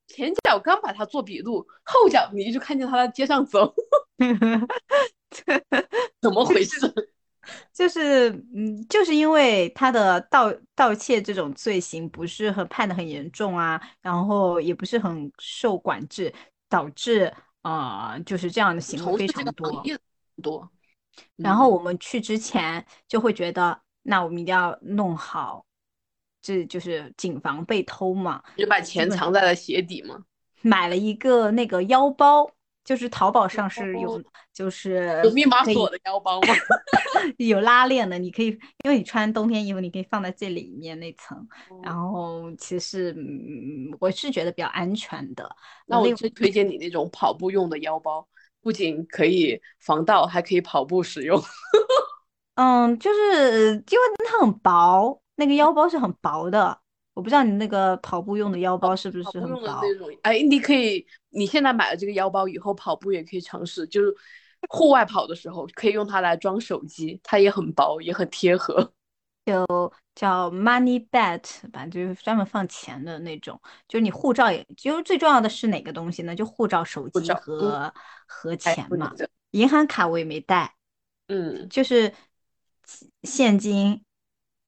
前脚刚把他做笔录，后脚你就看见他在街上走，<laughs> 怎么回事？<laughs> 就是嗯，就是因为他的盗盗窃这种罪行不是很判的很严重啊，然后也不是很受管制，导致啊就是这样的行为非常多多。然后我们去之前就会觉得，那我们一定要弄好，这就是谨防被偷嘛。就把钱藏在了鞋底嘛。买了一个那个腰包，就是淘宝上是有，就是有密码锁的腰包吗？<laughs> <laughs> 有拉链的，你可以，因为你穿冬天衣服，你可以放在最里面那层。然后其实，嗯，我是觉得比较安全的。那我最推荐你那种跑步用的腰包。不仅可以防盗，还可以跑步使用。<laughs> 嗯，就是因为它很薄，那个腰包是很薄的。我不知道你那个跑步用的腰包是不是很薄？哎，你可以，你现在买了这个腰包，以后跑步也可以尝试，就是户外跑的时候可以用它来装手机，它也很薄，也很贴合。就叫 Money Bet 吧，就是专门放钱的那种。就是你护照也，就是最重要的是哪个东西呢？就护照、手机和和钱嘛。银行卡我也没带，嗯，就是现金、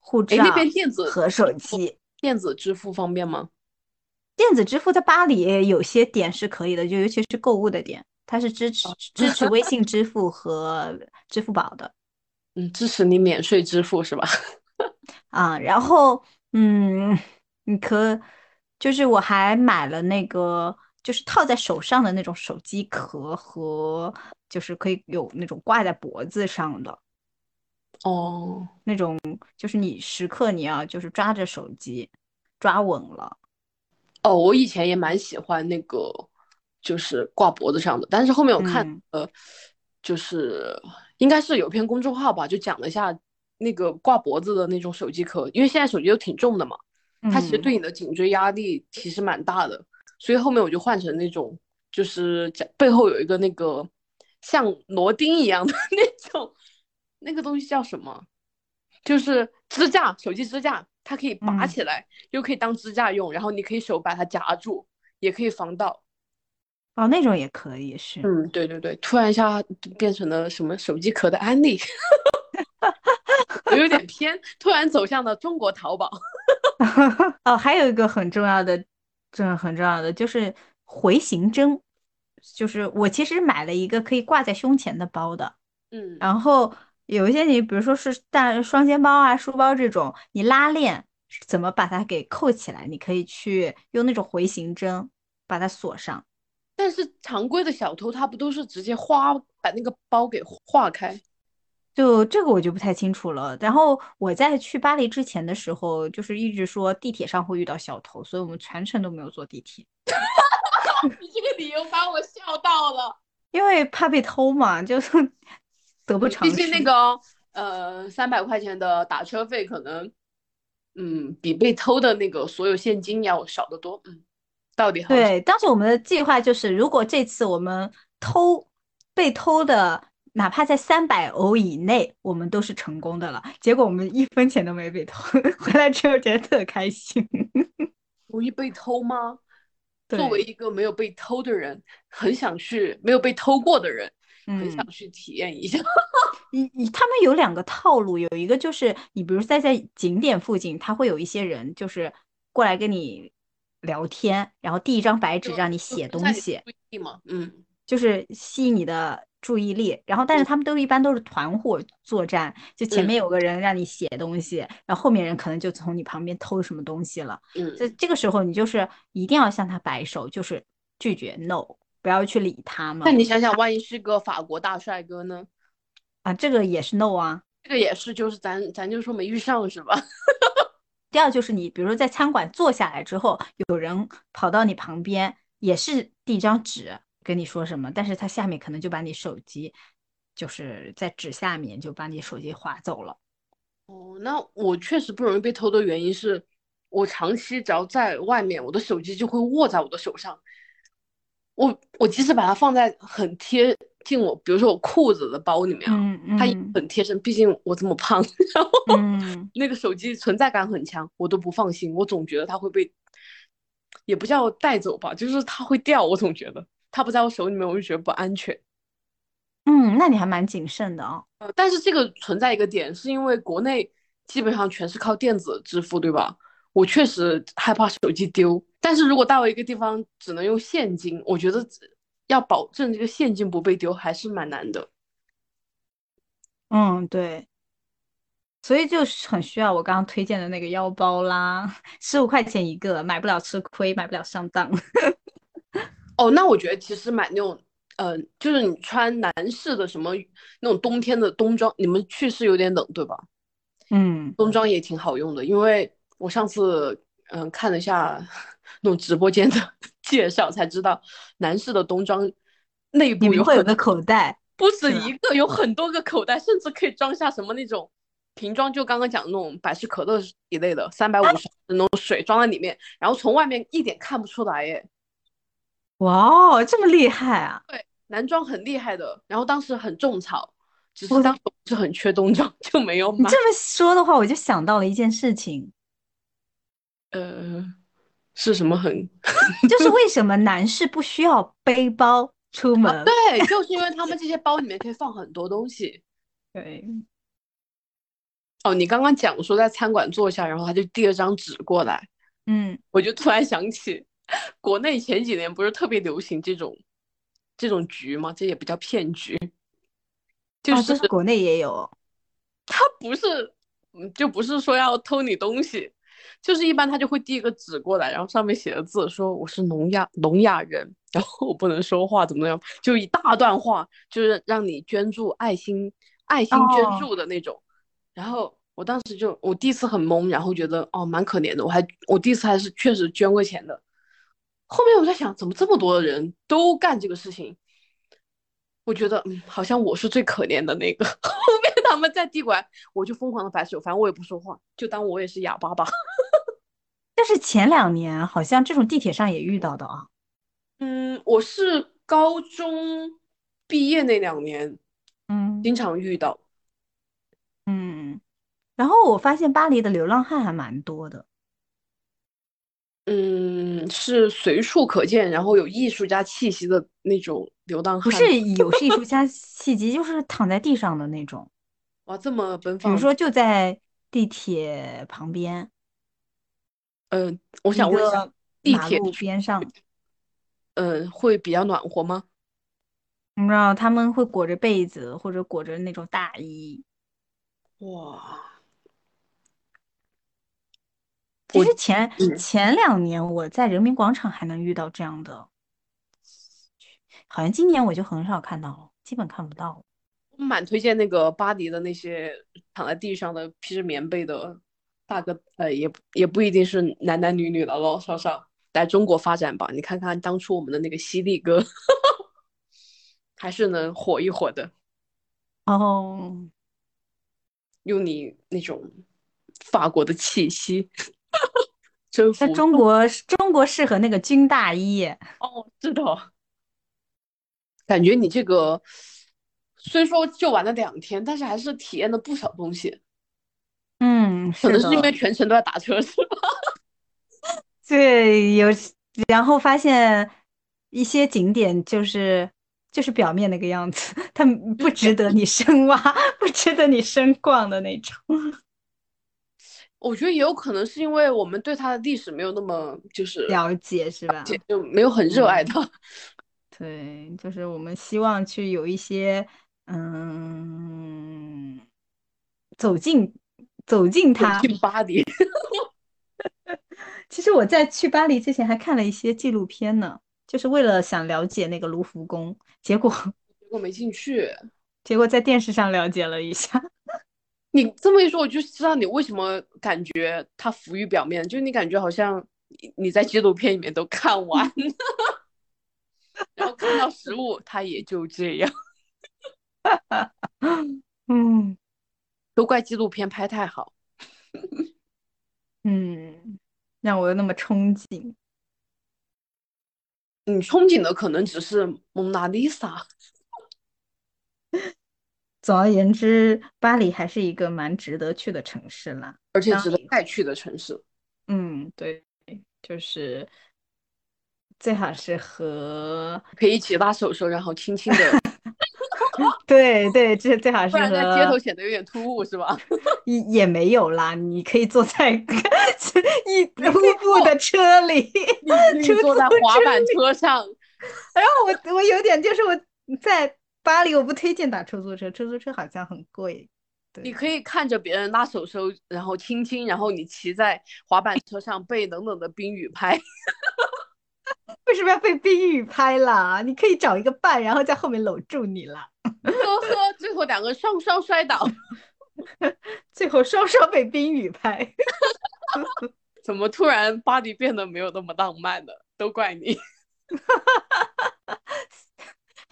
护照那边电子和手机。电子支付方便吗？电子支付在巴黎有些点是可以的，就尤其是购物的点，它是支持支持微信 <laughs> 支付和支付宝的。嗯，支持你免税支付是吧？啊，然后嗯，你可就是我还买了那个，就是套在手上的那种手机壳和，就是可以有那种挂在脖子上的。哦，那种就是你时刻你要就是抓着手机，抓稳了。哦，我以前也蛮喜欢那个，就是挂脖子上的，但是后面我看呃，就是应该是有篇公众号吧，就讲了一下那个挂脖子的那种手机壳，因为现在手机都挺重的嘛，它其实对你的颈椎压力其实蛮大的，所以后面我就换成那种，就是背后有一个那个像螺钉一样的那种，那个东西叫什么？就是支架，手机支架。它可以拔起来，又可以当支架用，然后你可以手把它夹住，也可以防盗。哦，那种也可以是。嗯，对对对，突然一下变成了什么手机壳的安利，我 <laughs> 有点偏，突然走向了中国淘宝。<laughs> 哦，还有一个很重要的，真的很重要的就是回形针，就是我其实买了一个可以挂在胸前的包的，嗯，然后。有一些你，比如说是带双肩包啊、书包这种，你拉链怎么把它给扣起来？你可以去用那种回形针把它锁上。但是常规的小偷他不都是直接划把那个包给划开？就这个我就不太清楚了。然后我在去巴黎之前的时候，就是一直说地铁上会遇到小偷，所以我们全程都没有坐地铁。<laughs> 你这个理由把我笑到了，因为怕被偷嘛，就是。<laughs> 得不偿失。毕竟那个呃三百块钱的打车费，可能嗯比被偷的那个所有现金要少得多。嗯，到底对，当时我们的计划就是，如果这次我们偷被偷的，哪怕在三百欧以内，我们都是成功的了。结果我们一分钱都没被偷，<laughs> 回来之后觉得特开心。<laughs> 容易被偷吗？作为一个没有被偷的人，很想去没有被偷过的人。很想去体验一下。<laughs> 你你他们有两个套路，有一个就是你比如在在景点附近，他会有一些人就是过来跟你聊天，然后递一张白纸让你写东西。嗯，就是吸引你的注意力。然后但是他们都一般都是团伙作战，就前面有个人让你写东西，然后后面人可能就从你旁边偷什么东西了。嗯，这这个时候你就是一定要向他摆手，就是拒绝 no。不要去理他嘛。那你想想，万一是个法国大帅哥呢？啊，这个也是 no 啊，这个也是，就是咱咱就说没遇上是吧？<laughs> 第二就是你，比如说在餐馆坐下来之后，有人跑到你旁边，也是递一张纸跟你说什么，但是他下面可能就把你手机，就是在纸下面就把你手机划走了。哦，那我确实不容易被偷的原因是，我长期只要在外面，我的手机就会握在我的手上。我我即使把它放在很贴近我，比如说我裤子的包里面啊，它也很贴身。毕竟我这么胖，<laughs> 然后那个手机存在感很强，我都不放心。我总觉得它会被，也不叫带走吧，就是它会掉。我总觉得它不在我手里面，我就觉得不安全。嗯，那你还蛮谨慎的啊。呃，但是这个存在一个点，是因为国内基本上全是靠电子支付，对吧？我确实害怕手机丢。但是如果到一个地方只能用现金，我觉得要保证这个现金不被丢还是蛮难的。嗯，对，所以就是很需要我刚刚推荐的那个腰包啦，十五块钱一个，买不了吃亏，买不了上当。哦，那我觉得其实买那种，嗯，就是你穿男士的什么那种冬天的冬装，你们去是有点冷对吧？嗯，冬装也挺好用的，因为我上次嗯看了一下。那种直播间的 <laughs> 介绍才知道，男士的冬装内部有很多个口袋，不止一个，有很多个口袋，甚至可以装下什么那种瓶装，就刚刚讲那种百事可乐一类的，三百五十那种水装在里面，然后从外面一点看不出来耶。哇哦，这么厉害啊！对，男装很厉害的，然后当时很种草，只是当时是很缺冬装，就没有买。你这么说的话，我就想到了一件事情。呃，是什么很？<laughs> 就是为什么男士不需要背包出门？对，<laughs> 就是因为他们这些包里面可以放很多东西。<laughs> 对。哦，你刚刚讲说在餐馆坐下，然后他就递了张纸过来。嗯，我就突然想起，国内前几年不是特别流行这种这种局吗？这也不叫骗局，就是国内也有。他不是，就不是说要偷你东西，就是一般他就会递一个纸过来，然后上面写的字说我是聋哑聋哑人，<laughs> 然后我不能说话，怎么样？就一大段话，就是让你捐助爱心爱心捐助的那种，然后。我当时就我第一次很懵，然后觉得哦蛮可怜的，我还我第一次还是确实捐过钱的。后面我在想，怎么这么多的人都干这个事情？我觉得嗯，好像我是最可怜的那个。<laughs> 后面他们在递过来，我就疯狂的摆手，反正我也不说话，就当我也是哑巴吧。<laughs> 但是前两年好像这种地铁上也遇到的啊。嗯，我是高中毕业那两年，嗯，经常遇到。嗯。然后我发现巴黎的流浪汉还蛮多的，嗯，是随处可见，然后有艺术家气息的那种流浪汉。不 <laughs> 是有艺术家气息，就是躺在地上的那种。哇，这么奔放！比如说就在地铁旁边。嗯，我想问一下，地铁边上，嗯，会比较暖和吗？你知道他们会裹着被子或者裹着那种大衣。哇。其实前前两年我在人民广场还能遇到这样的，好像今年我就很少看到了，基本看不到。我蛮推荐那个巴黎的那些躺在地上的披着棉被的大哥，呃，也也不一定是男男女女老老少少来中国发展吧。你看看当初我们的那个犀利哥，<laughs> 还是能火一火的。哦，用你那种法国的气息。在中国，中国适合那个军大衣。哦，是的。感觉你这个虽说就玩了两天，但是还是体验了不少东西。嗯，可能是因为全程都在打车，是吧？<laughs> 对，有，然后发现一些景点就是就是表面那个样子，<laughs> 它不值得你深挖，<laughs> 不值得你深逛的那种。我觉得也有可能是因为我们对它的历史没有那么就是了解，是吧？就没有很热爱它。<laughs> 对，就是我们希望去有一些嗯，走进走进它。去巴黎。<laughs> 其实我在去巴黎之前还看了一些纪录片呢，就是为了想了解那个卢浮宫，结果结果没进去，结果在电视上了解了一下。你这么一说，我就知道你为什么感觉它浮于表面，就是你感觉好像你在纪录片里面都看完了，<laughs> 然后看到实物，它也就这样。<laughs> 嗯，都怪纪录片拍太好。嗯，让我又那么憧憬。你憧憬的可能只是蒙娜丽莎。总而言之，巴黎还是一个蛮值得去的城市啦，而且值得再去的城市。嗯，对，就是最好是和可以一起拉手手，然后轻轻的。<laughs> 对对，这最好是和在街头显得有点突兀，是吧？<laughs> 也也没有啦，你可以坐在 <laughs> 一步步的车里，你坐在滑板车上。然后我我有点就是我在。巴黎我不推荐打出租车，出租车好像很贵。你可以看着别人拉手手，然后亲亲，然后你骑在滑板车上被冷冷的冰雨拍。<laughs> 为什么要被冰雨拍啦？你可以找一个伴，然后在后面搂住你啦。呵呵，最后两个双双摔倒，<laughs> 最后双双被冰雨拍。<laughs> 怎么突然巴黎变得没有那么浪漫了？都怪你。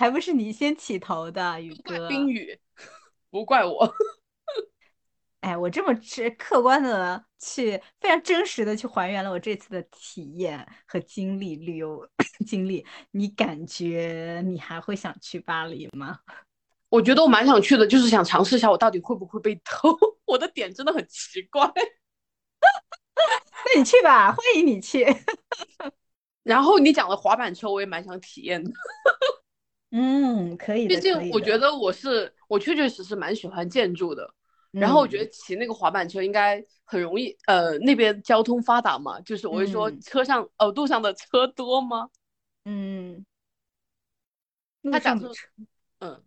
还不是你先起头的，宇哥。冰雨，不怪我。<laughs> 哎，我这么去客观的去，非常真实的去还原了我这次的体验和经历，旅游 <coughs> 经历。你感觉你还会想去巴黎吗？我觉得我蛮想去的，就是想尝试一下我到底会不会被偷。<laughs> 我的点真的很奇怪。<laughs> 那你去吧，欢迎你去。然后你讲的滑板车，我也蛮想体验的。嗯，可以。毕竟我觉得我是我确确实实蛮喜欢建筑的。然后我觉得骑那个滑板车应该很容易。呃，那边交通发达嘛，就是我会说车上哦路上的车多吗？嗯。他讲的车，嗯，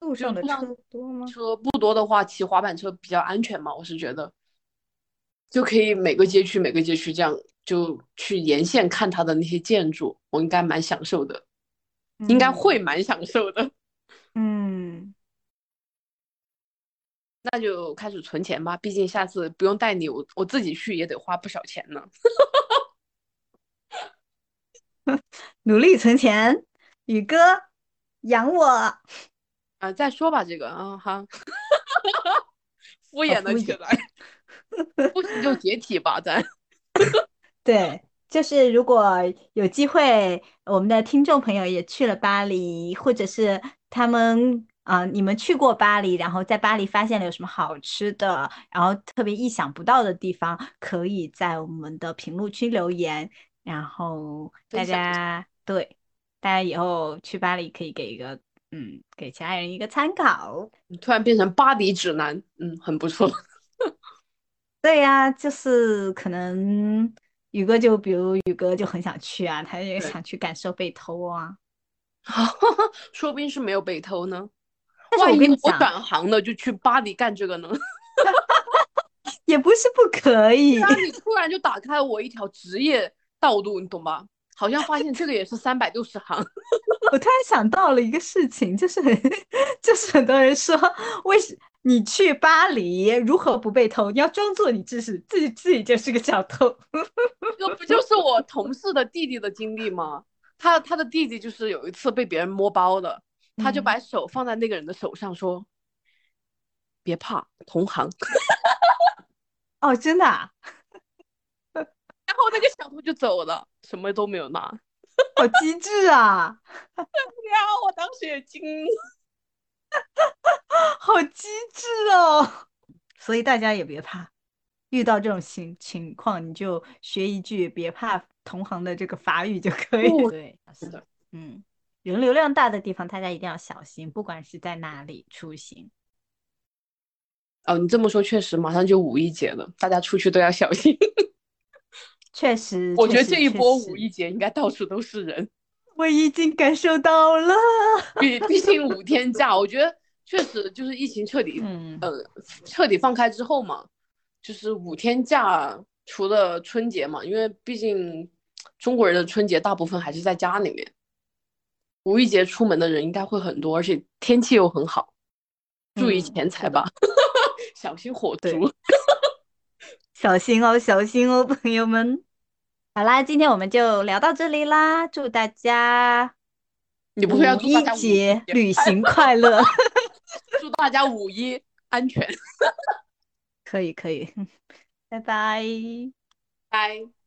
路上的车多吗？车不多的话，骑滑板车比较安全嘛，我是觉得。就可以每个街区每个街区这样就去沿线看它的那些建筑，我应该蛮享受的，应该会蛮享受的。<laughs> 嗯，那就开始存钱吧，毕竟下次不用带你，我我自己去也得花不少钱呢。<laughs> 努力存钱，宇哥养我啊！再说吧，这个啊哈，敷衍了起来。<laughs> 不行就解体吧，咱。对，就是如果有机会，我们的听众朋友也去了巴黎，或者是他们啊，你们去过巴黎，然后在巴黎发现了有什么好吃的，然后特别意想不到的地方，可以在我们的评论区留言，然后大家对大家以后去巴黎可以给一个嗯，给其他人一个参考。你突然变成巴黎指南，嗯，很不错。<laughs> 对呀，就是可能宇哥就比如宇哥就很想去啊，他也想去感受被偷啊，<laughs> 说不定是没有被偷呢。万一我转行了就去巴黎干这个呢？<laughs> 也不是不可以。那你突然就打开了我一条职业道路，你懂吧？好像发现这个也是三百六十行。<laughs> 我突然想到了一个事情，就是就是很多人说为什。你去巴黎如何不被偷？你要装作你自是自己自己就是个小偷。<laughs> 这不就是我同事的弟弟的经历吗？他他的弟弟就是有一次被别人摸包的，他就把手放在那个人的手上说：“别怕，同行。<laughs> ”哦，真的？啊 <laughs> 然后那个小偷就走了，什么都没有拿。好机智啊！对呀，我当时也惊了。<laughs> 好机智哦！所以大家也别怕，遇到这种情情况，你就学一句“别怕同行”的这个法语就可以。对，是的，嗯，人流量大的地方，大家一定要小心，不管是在哪里出行。哦，你这么说确实，马上就五一节了，大家出去都要小心。<laughs> 确实，我觉得这一波五一节应该到处都是人。我已经感受到了，<laughs> 毕毕竟五天假，我觉得确实就是疫情彻底，嗯。呃，彻底放开之后嘛，就是五天假，除了春节嘛，因为毕竟中国人的春节大部分还是在家里面，五一节出门的人应该会很多，而且天气又很好，注意钱财吧，<laughs> 小心火烛，<laughs> 小心哦，小心哦，朋友们。好啦，今天我们就聊到这里啦！祝大家你不会要五一节旅行快乐，<laughs> 祝大家五一安全。可 <laughs> 以可以，拜 <laughs> 拜拜。